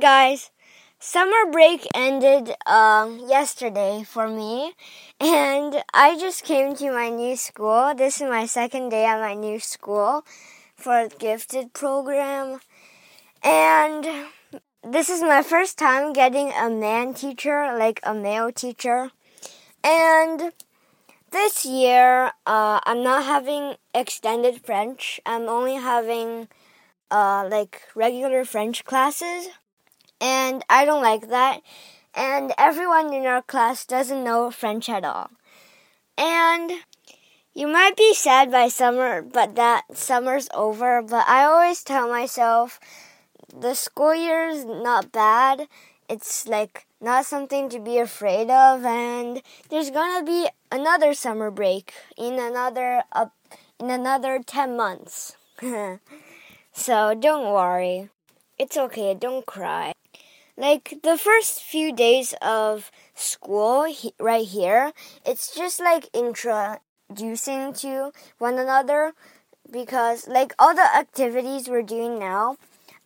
Guys. Summer break ended um, yesterday for me, and I just came to my new school. This is my second day at my new school for gifted program, and this is my first time getting a man teacher, like a male teacher, and this year uh, I'm not having extended French. I'm only having uh, like regular French classes and I don't like that. And everyone in our class doesn't know French at all. And you might be sad by summer, but that summer's over. But I always tell myself the school year's not bad. It's like not something to be afraid of, and there's gonna be another summer break in another uh, in another ten months. so don't worry, it's okay. Don't cry like the first few days of school he, right here, it's just like introducing to one another because like all the activities we're doing now,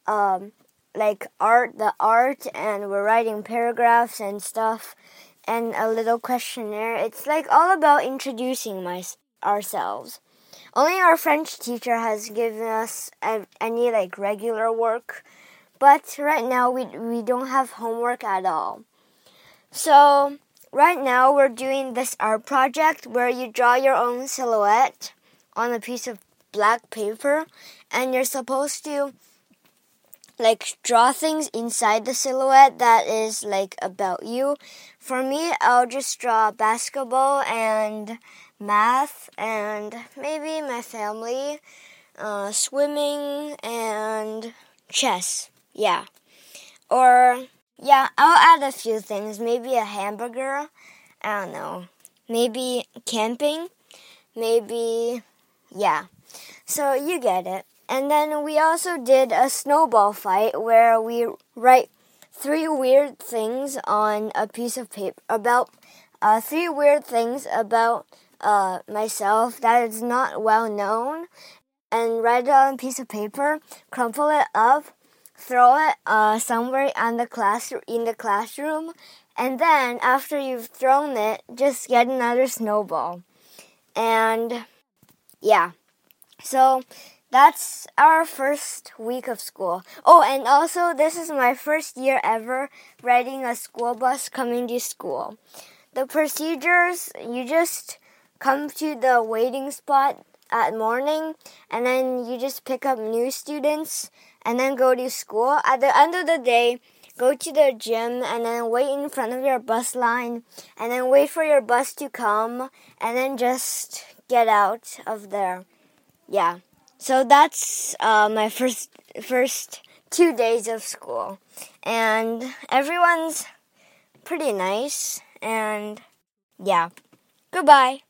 um, like art, the art, and we're writing paragraphs and stuff, and a little questionnaire. It's like all about introducing my, ourselves. Only our French teacher has given us any like regular work but right now we, we don't have homework at all. So right now we're doing this art project where you draw your own silhouette on a piece of black paper and you're supposed to like draw things inside the silhouette that is like about you. For me, I'll just draw basketball and math and maybe my family, uh, swimming and chess. Yeah. Or, yeah, I'll add a few things. Maybe a hamburger. I don't know. Maybe camping. Maybe, yeah. So you get it. And then we also did a snowball fight where we write three weird things on a piece of paper about uh, three weird things about uh, myself that is not well known and write it on a piece of paper, crumple it up, throw it uh, somewhere in the class in the classroom, and then after you've thrown it, just get another snowball, and yeah, so that's our first week of school. Oh, and also this is my first year ever riding a school bus coming to school. The procedures you just come to the waiting spot at morning and then you just pick up new students and then go to school. At the end of the day, go to the gym and then wait in front of your bus line and then wait for your bus to come and then just get out of there. Yeah. So that's uh, my first first two days of school, and everyone's pretty nice. And yeah, goodbye.